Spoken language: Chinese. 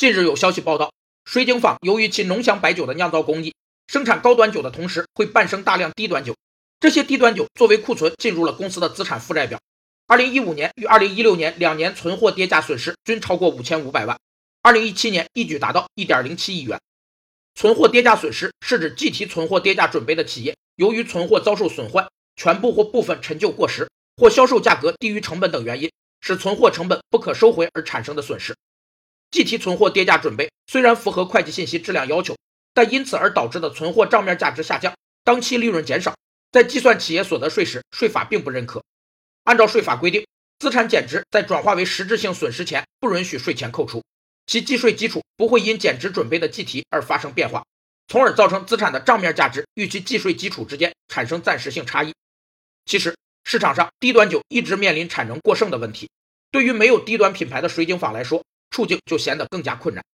近日有消息报道，水井坊由于其浓香白酒的酿造工艺，生产高端酒的同时会伴生大量低端酒，这些低端酒作为库存进入了公司的资产负债表。二零一五年与二零一六年两年存货跌价损失均超过五千五百万，二零一七年一举达到一点零七亿元。存货跌价损失是指计提存货跌价准备的企业，由于存货遭受损坏，全部或部分陈旧过时，或销售价格低于成本等原因，使存货成本不可收回而产生的损失。计提存货跌价准备虽然符合会计信息质量要求，但因此而导致的存货账面价值下降，当期利润减少，在计算企业所得税时，税法并不认可。按照税法规定，资产减值在转化为实质性损失前，不允许税前扣除，其计税基础不会因减值准备的计提而发生变化，从而造成资产的账面价值与其计税基础之间产生暂时性差异。其实，市场上低端酒一直面临产能过剩的问题，对于没有低端品牌的水井坊来说。处境就显得更加困难。